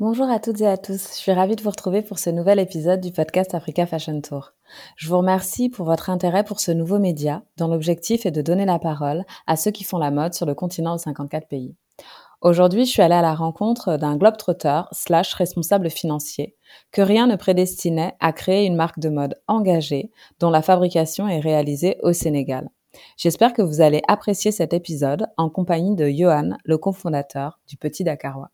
Bonjour à toutes et à tous, je suis ravie de vous retrouver pour ce nouvel épisode du podcast Africa Fashion Tour. Je vous remercie pour votre intérêt pour ce nouveau média dont l'objectif est de donner la parole à ceux qui font la mode sur le continent aux 54 pays. Aujourd'hui, je suis allée à la rencontre d'un globetrotter slash responsable financier que rien ne prédestinait à créer une marque de mode engagée dont la fabrication est réalisée au Sénégal. J'espère que vous allez apprécier cet épisode en compagnie de Johan, le cofondateur du Petit Dakarois.